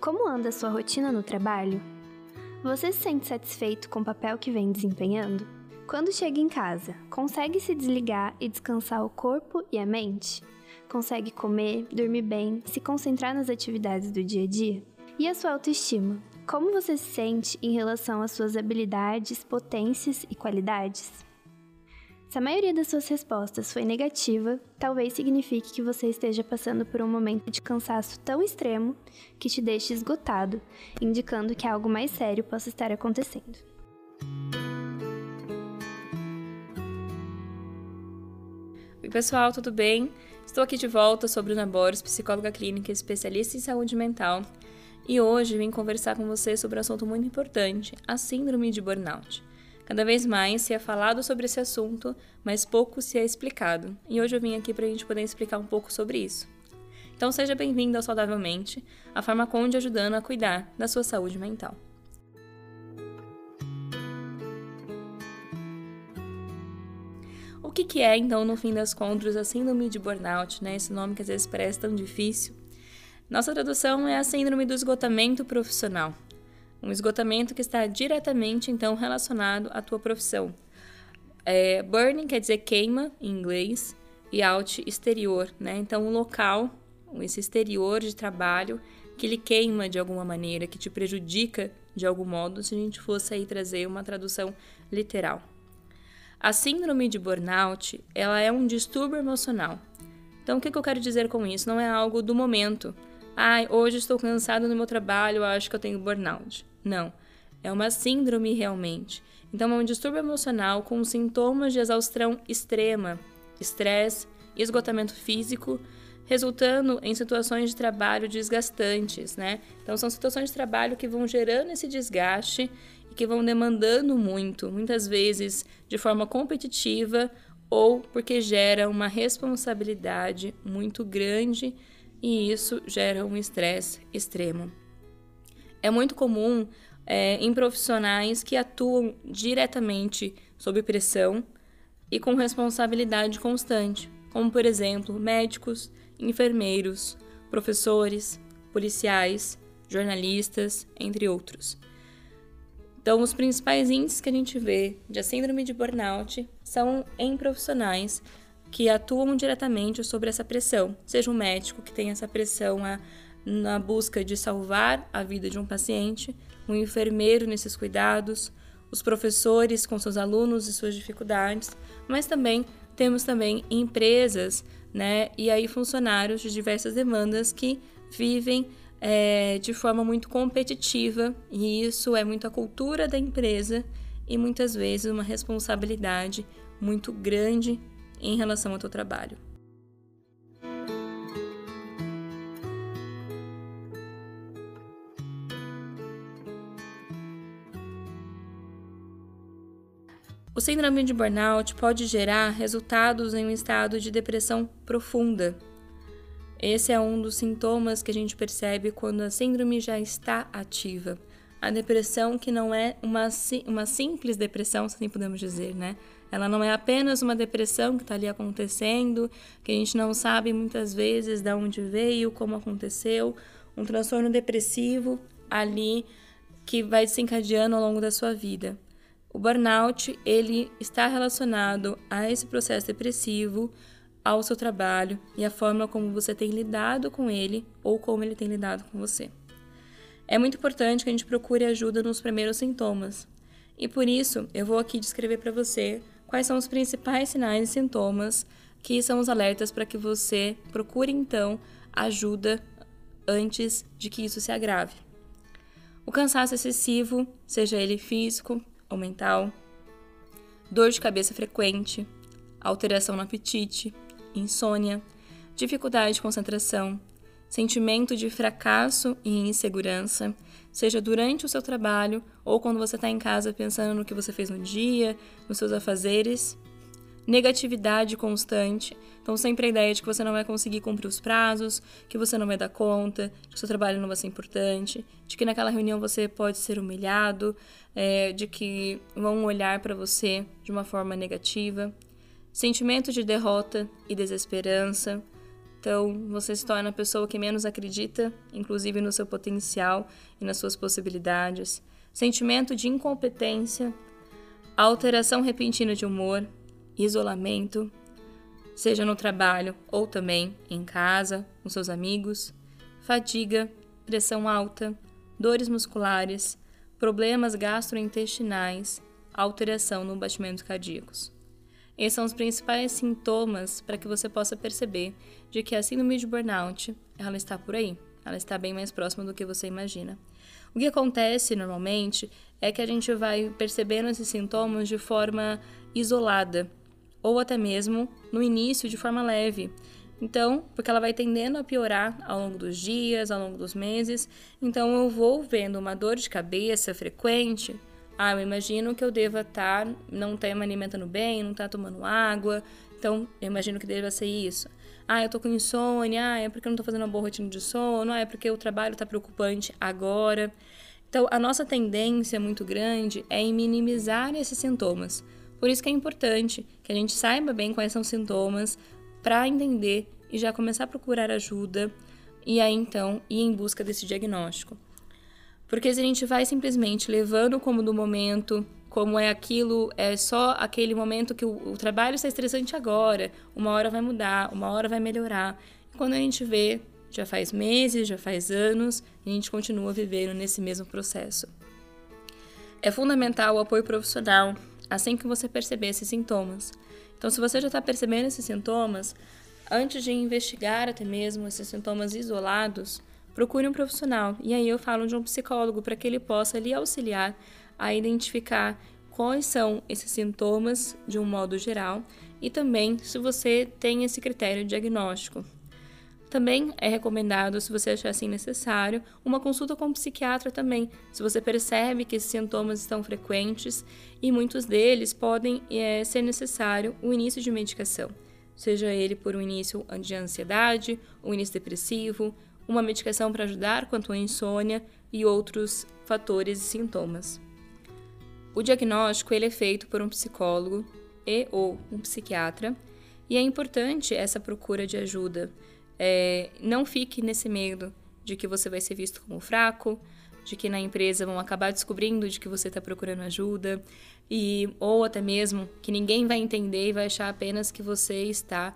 Como anda a sua rotina no trabalho? Você se sente satisfeito com o papel que vem desempenhando? Quando chega em casa, consegue se desligar e descansar o corpo e a mente? Consegue comer, dormir bem, se concentrar nas atividades do dia a dia? E a sua autoestima? Como você se sente em relação às suas habilidades, potências e qualidades? Se a maioria das suas respostas foi negativa, talvez signifique que você esteja passando por um momento de cansaço tão extremo que te deixe esgotado, indicando que algo mais sério possa estar acontecendo. Oi, pessoal, tudo bem? Estou aqui de volta, sou Bruna Boris, psicóloga clínica e especialista em saúde mental, e hoje vim conversar com você sobre um assunto muito importante, a síndrome de burnout. Cada vez mais se é falado sobre esse assunto, mas pouco se é explicado. E hoje eu vim aqui para a gente poder explicar um pouco sobre isso. Então seja bem-vindo ao Saudavelmente, a Farmaconde ajudando a cuidar da sua saúde mental. O que, que é, então, no fim das contas, a síndrome de burnout, né? Esse nome que às vezes parece tão difícil. Nossa tradução é a síndrome do esgotamento profissional. Um esgotamento que está diretamente, então, relacionado à tua profissão. É, burning quer dizer queima, em inglês, e out, exterior, né? Então, um local, esse exterior de trabalho, que lhe queima de alguma maneira, que te prejudica de algum modo, se a gente fosse aí trazer uma tradução literal. A síndrome de burnout, ela é um distúrbio emocional. Então, o que, que eu quero dizer com isso? Não é algo do momento. Ah, hoje estou cansado no meu trabalho, acho que eu tenho burnout. Não, é uma síndrome realmente. Então, é um distúrbio emocional com sintomas de exaustão extrema, estresse esgotamento físico, resultando em situações de trabalho desgastantes, né? Então, são situações de trabalho que vão gerando esse desgaste e que vão demandando muito, muitas vezes de forma competitiva ou porque gera uma responsabilidade muito grande e isso gera um estresse extremo é muito comum é, em profissionais que atuam diretamente sob pressão e com responsabilidade constante, como por exemplo médicos, enfermeiros, professores, policiais, jornalistas, entre outros. Então, os principais índices que a gente vê de síndrome de burnout são em profissionais que atuam diretamente sobre essa pressão, seja um médico que tem essa pressão a na busca de salvar a vida de um paciente, um enfermeiro nesses cuidados, os professores com seus alunos e suas dificuldades, mas também temos também empresas, né, e aí funcionários de diversas demandas que vivem é, de forma muito competitiva e isso é muito a cultura da empresa e muitas vezes uma responsabilidade muito grande em relação ao teu trabalho. O síndrome de burnout pode gerar resultados em um estado de depressão profunda. Esse é um dos sintomas que a gente percebe quando a síndrome já está ativa. A depressão que não é uma, uma simples depressão, se assim podemos dizer, né? Ela não é apenas uma depressão que está ali acontecendo, que a gente não sabe muitas vezes de onde veio, como aconteceu, um transtorno depressivo ali que vai desencadeando ao longo da sua vida. O burnout, ele está relacionado a esse processo depressivo, ao seu trabalho e a forma como você tem lidado com ele ou como ele tem lidado com você. É muito importante que a gente procure ajuda nos primeiros sintomas. E por isso, eu vou aqui descrever para você quais são os principais sinais e sintomas que são os alertas para que você procure então ajuda antes de que isso se agrave. O cansaço excessivo, seja ele físico, ou mental, dor de cabeça frequente, alteração no apetite, insônia, dificuldade de concentração, sentimento de fracasso e insegurança, seja durante o seu trabalho ou quando você está em casa pensando no que você fez no dia, nos seus afazeres, negatividade constante. Então, sempre a ideia de que você não vai conseguir cumprir os prazos, que você não vai dar conta, que o seu trabalho não vai ser importante, de que naquela reunião você pode ser humilhado, é, de que vão olhar para você de uma forma negativa. Sentimento de derrota e desesperança, Então, você se torna a pessoa que menos acredita, inclusive no seu potencial e nas suas possibilidades. Sentimento de incompetência, alteração repentina de humor, isolamento, seja no trabalho ou também em casa, com seus amigos, fadiga, pressão alta, dores musculares, problemas gastrointestinais, alteração no batimento cardíacos. Esses são os principais sintomas para que você possa perceber de que a síndrome de burnout ela está por aí, ela está bem mais próxima do que você imagina. O que acontece normalmente é que a gente vai percebendo esses sintomas de forma isolada ou até mesmo no início de forma leve. Então, porque ela vai tendendo a piorar ao longo dos dias, ao longo dos meses. Então, eu vou vendo uma dor de cabeça frequente, ah, eu imagino que eu deva estar, tá, não tá me alimentando bem, não tá tomando água. Então, eu imagino que deva ser isso. Ah, eu tô com insônia. Ah, é porque eu não tô fazendo uma boa rotina de sono. Ah, é porque o trabalho tá preocupante agora. Então, a nossa tendência muito grande é em minimizar esses sintomas. Por isso que é importante que a gente saiba bem quais são os sintomas para entender e já começar a procurar ajuda e aí então ir em busca desse diagnóstico. Porque se a gente vai simplesmente levando como do momento, como é aquilo, é só aquele momento que o, o trabalho está estressante agora, uma hora vai mudar, uma hora vai melhorar. E quando a gente vê, já faz meses, já faz anos, e a gente continua vivendo nesse mesmo processo. É fundamental o apoio profissional assim que você perceber esses sintomas. Então, se você já está percebendo esses sintomas, antes de investigar até mesmo esses sintomas isolados, procure um profissional. E aí eu falo de um psicólogo para que ele possa lhe auxiliar a identificar quais são esses sintomas de um modo geral e também se você tem esse critério diagnóstico. Também é recomendado, se você achar assim necessário, uma consulta com um psiquiatra também, se você percebe que esses sintomas estão frequentes e muitos deles podem é, ser necessário o início de medicação, seja ele por um início de ansiedade, um início depressivo, uma medicação para ajudar quanto à insônia e outros fatores e sintomas. O diagnóstico ele é feito por um psicólogo e ou um psiquiatra e é importante essa procura de ajuda. É, não fique nesse medo de que você vai ser visto como fraco, de que na empresa vão acabar descobrindo de que você está procurando ajuda e ou até mesmo que ninguém vai entender e vai achar apenas que você está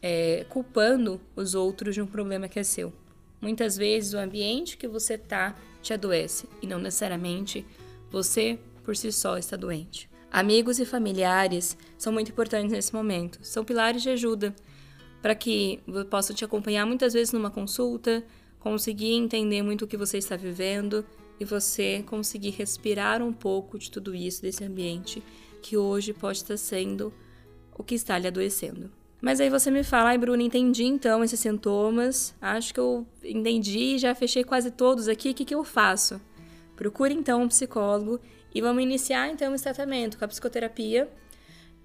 é, culpando os outros de um problema que é seu. Muitas vezes o ambiente que você tá te adoece e não necessariamente você por si só está doente. Amigos e familiares são muito importantes nesse momento. São pilares de ajuda para que eu possa te acompanhar muitas vezes numa consulta, conseguir entender muito o que você está vivendo e você conseguir respirar um pouco de tudo isso, desse ambiente que hoje pode estar sendo o que está lhe adoecendo. Mas aí você me fala, ai Bruna, entendi então esses sintomas, acho que eu entendi, já fechei quase todos aqui, o que, que eu faço? Procure então um psicólogo e vamos iniciar então esse tratamento com a psicoterapia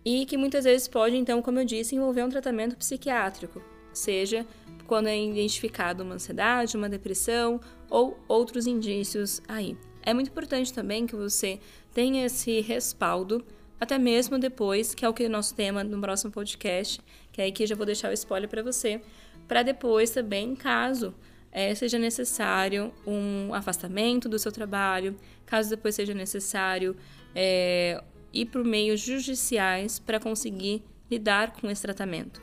e que muitas vezes pode então, como eu disse, envolver um tratamento psiquiátrico, seja quando é identificado uma ansiedade, uma depressão ou outros indícios aí. É muito importante também que você tenha esse respaldo até mesmo depois, que é o que é o nosso tema no próximo podcast, que aí que já vou deixar o spoiler para você, para depois também, caso é, seja necessário um afastamento do seu trabalho, caso depois seja necessário é, ir por meios judiciais para conseguir lidar com esse tratamento.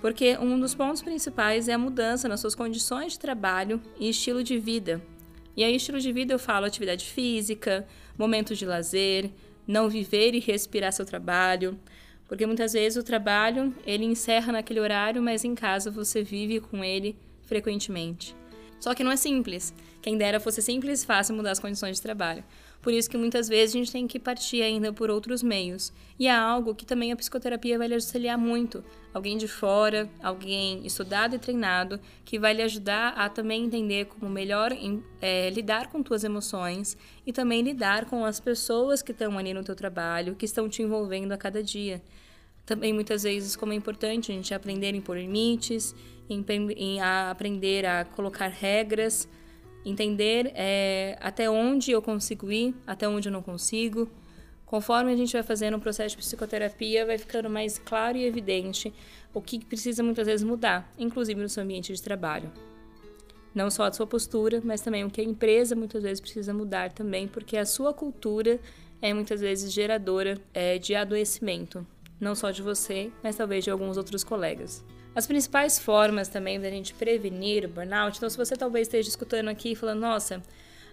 Porque um dos pontos principais é a mudança nas suas condições de trabalho e estilo de vida. E aí, estilo de vida eu falo atividade física, momentos de lazer, não viver e respirar seu trabalho, porque muitas vezes o trabalho ele encerra naquele horário, mas em casa você vive com ele frequentemente. Só que não é simples. Quem dera fosse simples e fácil mudar as condições de trabalho. Por isso que muitas vezes a gente tem que partir ainda por outros meios. E é algo que também a psicoterapia vai lhe auxiliar muito. Alguém de fora, alguém estudado e treinado, que vai lhe ajudar a também entender como melhor é, lidar com suas emoções e também lidar com as pessoas que estão ali no teu trabalho, que estão te envolvendo a cada dia. Também muitas vezes como é importante a gente aprender a impor limites, em, em a aprender a colocar regras, entender é, até onde eu consigo ir, até onde eu não consigo, Conforme a gente vai fazendo um processo de psicoterapia, vai ficando mais claro e evidente o que precisa muitas vezes mudar, inclusive no seu ambiente de trabalho. Não só a sua postura, mas também o que a empresa muitas vezes precisa mudar também, porque a sua cultura é muitas vezes geradora é, de adoecimento, não só de você, mas talvez de alguns outros colegas. As principais formas também da gente prevenir o burnout, então se você talvez esteja escutando aqui e falando, nossa,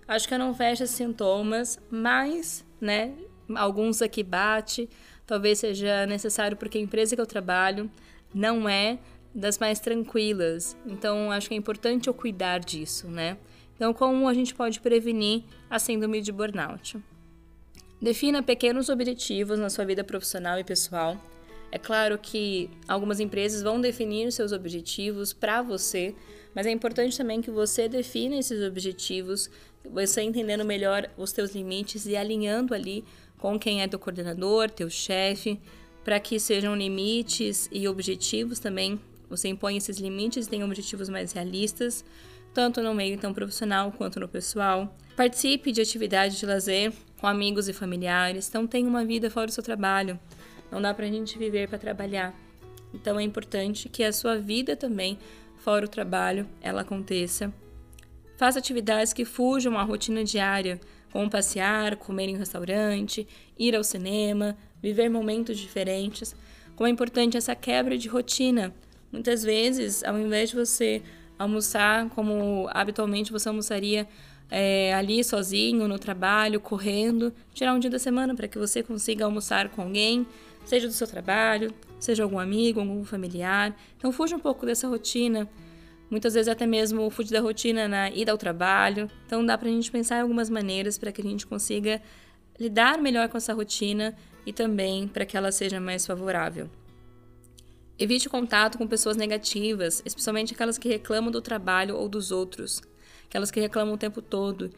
acho que eu não vejo sintomas, mas, né, alguns aqui bate, talvez seja necessário porque a empresa que eu trabalho não é das mais tranquilas. Então, acho que é importante eu cuidar disso, né? Então, como a gente pode prevenir a síndrome de burnout? Defina pequenos objetivos na sua vida profissional e pessoal. É claro que algumas empresas vão definir seus objetivos para você, mas é importante também que você defina esses objetivos, você entendendo melhor os teus limites e alinhando ali com quem é teu coordenador, teu chefe, para que sejam limites e objetivos também. Você impõe esses limites e tem objetivos mais realistas, tanto no meio então profissional quanto no pessoal. Participe de atividades de lazer com amigos e familiares. Então tenha uma vida fora do seu trabalho. Não dá para a gente viver para trabalhar. Então é importante que a sua vida também fora o trabalho ela aconteça. Faça atividades que fujam à rotina diária como passear, comer em um restaurante, ir ao cinema, viver momentos diferentes. Como é importante essa quebra de rotina. Muitas vezes, ao invés de você almoçar como habitualmente você almoçaria é, ali sozinho, no trabalho, correndo, tirar um dia da semana para que você consiga almoçar com alguém, seja do seu trabalho, seja algum amigo, algum familiar. Então, fuja um pouco dessa rotina muitas vezes até mesmo fugir da rotina na ida ao trabalho. Então dá para a gente pensar em algumas maneiras para que a gente consiga lidar melhor com essa rotina e também para que ela seja mais favorável. Evite contato com pessoas negativas, especialmente aquelas que reclamam do trabalho ou dos outros, aquelas que reclamam o tempo todo,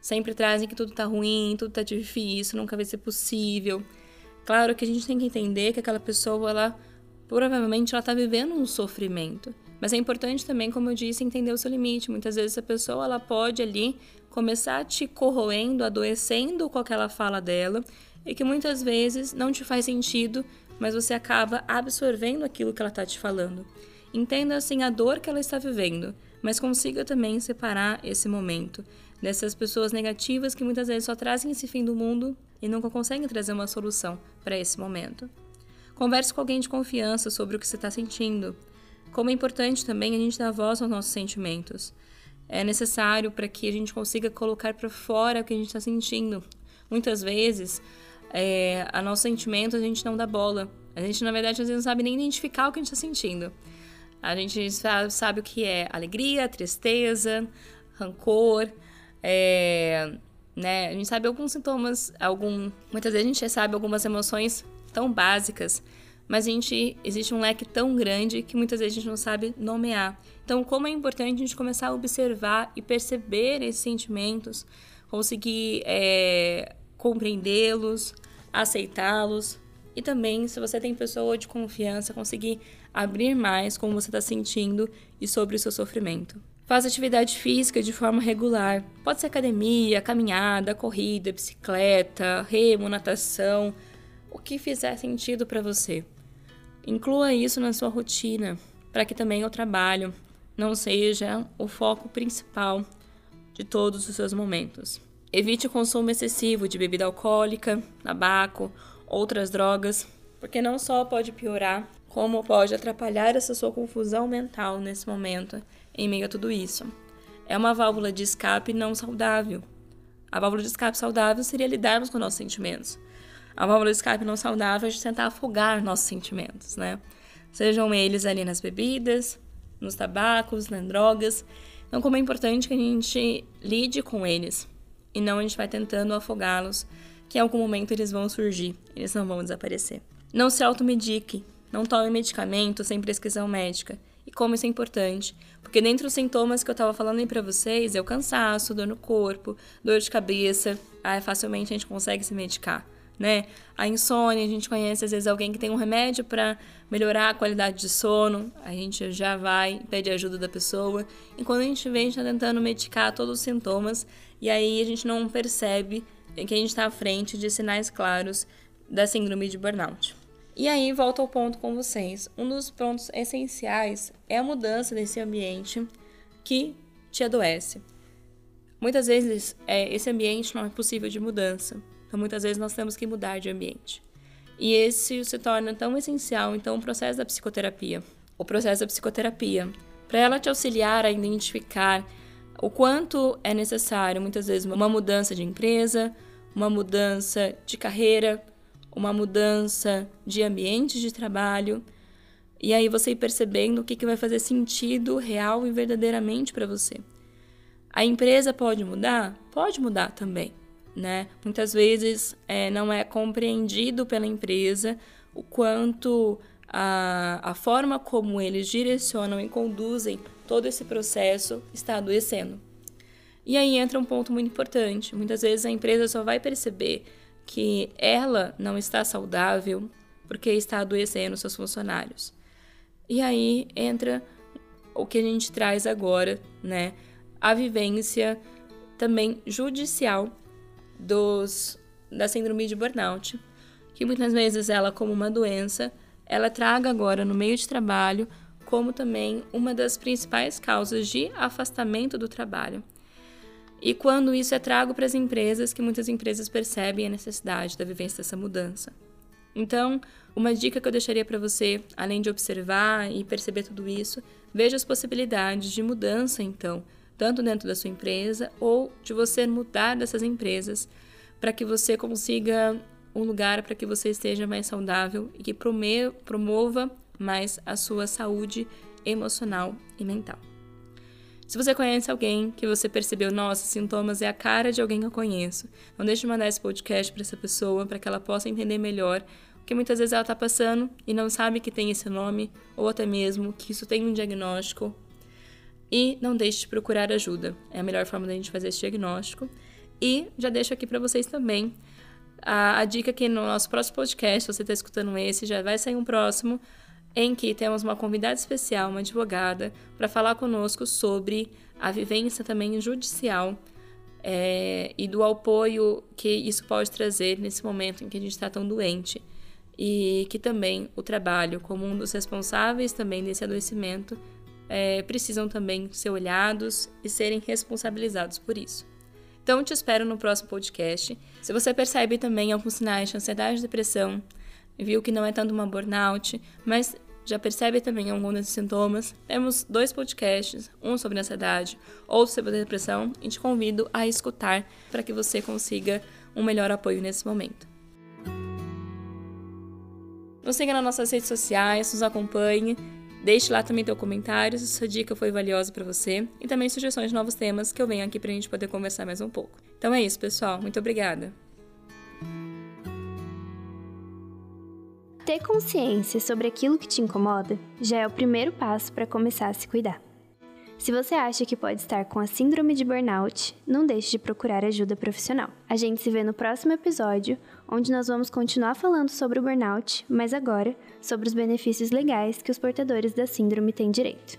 sempre trazem que tudo está ruim, tudo está difícil, nunca vai ser possível. Claro que a gente tem que entender que aquela pessoa ela provavelmente ela está vivendo um sofrimento. Mas é importante também, como eu disse, entender o seu limite. Muitas vezes a pessoa ela pode ali começar te corroendo, adoecendo com aquela fala dela, e que muitas vezes não te faz sentido, mas você acaba absorvendo aquilo que ela está te falando. Entenda assim a dor que ela está vivendo, mas consiga também separar esse momento dessas pessoas negativas que muitas vezes só trazem esse fim do mundo e nunca conseguem trazer uma solução para esse momento. Converse com alguém de confiança sobre o que você está sentindo. Como é importante também a gente dar voz aos nossos sentimentos. É necessário para que a gente consiga colocar para fora o que a gente está sentindo. Muitas vezes, é, a nosso sentimento a gente não dá bola. A gente, na verdade, às vezes não sabe nem identificar o que a gente está sentindo. A gente sabe o que é alegria, tristeza, rancor, é, né? A gente sabe alguns sintomas, algum, muitas vezes a gente sabe algumas emoções tão básicas mas a gente existe um leque tão grande que muitas vezes a gente não sabe nomear. Então, como é importante a gente começar a observar e perceber esses sentimentos, conseguir é, compreendê-los, aceitá-los e também, se você tem pessoa de confiança, conseguir abrir mais como você está sentindo e sobre o seu sofrimento. Faz atividade física de forma regular. Pode ser academia, caminhada, corrida, bicicleta, remo, natação, o que fizer sentido para você. Inclua isso na sua rotina, para que também o trabalho não seja o foco principal de todos os seus momentos. Evite o consumo excessivo de bebida alcoólica, tabaco, outras drogas, porque não só pode piorar, como pode atrapalhar essa sua confusão mental nesse momento, em meio a tudo isso. É uma válvula de escape não saudável. A válvula de escape saudável seria lidarmos com nossos sentimentos, a válvula de escape não saudável é de tentar afogar nossos sentimentos, né? Sejam eles ali nas bebidas, nos tabacos, nas drogas. Então, como é importante que a gente lide com eles e não a gente vai tentando afogá-los, que em algum momento eles vão surgir, eles não vão desaparecer. Não se automedique, não tome medicamento sem prescrição médica. E como isso é importante? Porque dentre os sintomas que eu estava falando aí para vocês, é o cansaço, dor no corpo, dor de cabeça. Ah, facilmente a gente consegue se medicar né? A insônia, a gente conhece às vezes alguém que tem um remédio para melhorar a qualidade de sono, a gente já vai pede ajuda da pessoa. E quando a gente vê, a gente está tentando medicar todos os sintomas e aí a gente não percebe que a gente está à frente de sinais claros da síndrome de burnout. E aí, volto ao ponto com vocês. Um dos pontos essenciais é a mudança desse ambiente que te adoece. Muitas vezes, é, esse ambiente não é possível de mudança. Então, muitas vezes, nós temos que mudar de ambiente. E esse se torna tão essencial, então, o processo da psicoterapia. O processo da psicoterapia, para ela te auxiliar a identificar o quanto é necessário, muitas vezes, uma mudança de empresa, uma mudança de carreira, uma mudança de ambiente de trabalho. E aí você ir percebendo o que, que vai fazer sentido real e verdadeiramente para você. A empresa pode mudar? Pode mudar também. Né? Muitas vezes é, não é compreendido pela empresa o quanto a, a forma como eles direcionam e conduzem todo esse processo está adoecendo. E aí entra um ponto muito importante. Muitas vezes a empresa só vai perceber que ela não está saudável porque está adoecendo seus funcionários. E aí entra o que a gente traz agora, né? A vivência também judicial dos da síndrome de burnout, que muitas vezes ela como uma doença, ela traga agora no meio de trabalho como também uma das principais causas de afastamento do trabalho. E quando isso é trago para as empresas, que muitas empresas percebem a necessidade da vivência dessa mudança. Então, uma dica que eu deixaria para você, além de observar e perceber tudo isso, veja as possibilidades de mudança, então, tanto dentro da sua empresa ou de você mudar dessas empresas para que você consiga um lugar para que você esteja mais saudável e que promova mais a sua saúde emocional e mental. Se você conhece alguém que você percebeu, nossa, sintomas é a cara de alguém que eu conheço, não deixe de mandar esse podcast para essa pessoa para que ela possa entender melhor o que muitas vezes ela está passando e não sabe que tem esse nome, ou até mesmo que isso tem um diagnóstico. E não deixe de procurar ajuda. É a melhor forma da gente fazer esse diagnóstico. E já deixo aqui para vocês também a, a, dica que no nosso próximo podcast, se você está escutando esse, já vai sair um próximo em que temos uma convidada especial, uma advogada, para falar conosco sobre a vivência também judicial é, e do apoio que isso pode trazer nesse momento em que a gente está tão doente e que também o trabalho, como um dos responsáveis também desse adoecimento, é, precisam também ser olhados e serem responsabilizados por isso. Então, te espero no próximo podcast. Se você percebe também alguns sinais de ansiedade e depressão, viu que não é tanto uma burnout, mas já percebe também alguns desses sintomas, temos dois podcasts, um sobre ansiedade, outro sobre depressão, e te convido a escutar para que você consiga um melhor apoio nesse momento. Nos siga nas nossas redes sociais, nos acompanhe, deixe lá também teu comentário se sua dica foi valiosa para você e também sugestões de novos temas que eu venho aqui para a gente poder conversar mais um pouco. Então é isso, pessoal. Muito obrigada. Ter consciência sobre aquilo que te incomoda já é o primeiro passo para começar a se cuidar. Se você acha que pode estar com a síndrome de burnout, não deixe de procurar ajuda profissional. A gente se vê no próximo episódio, onde nós vamos continuar falando sobre o burnout, mas agora sobre os benefícios legais que os portadores da síndrome têm direito.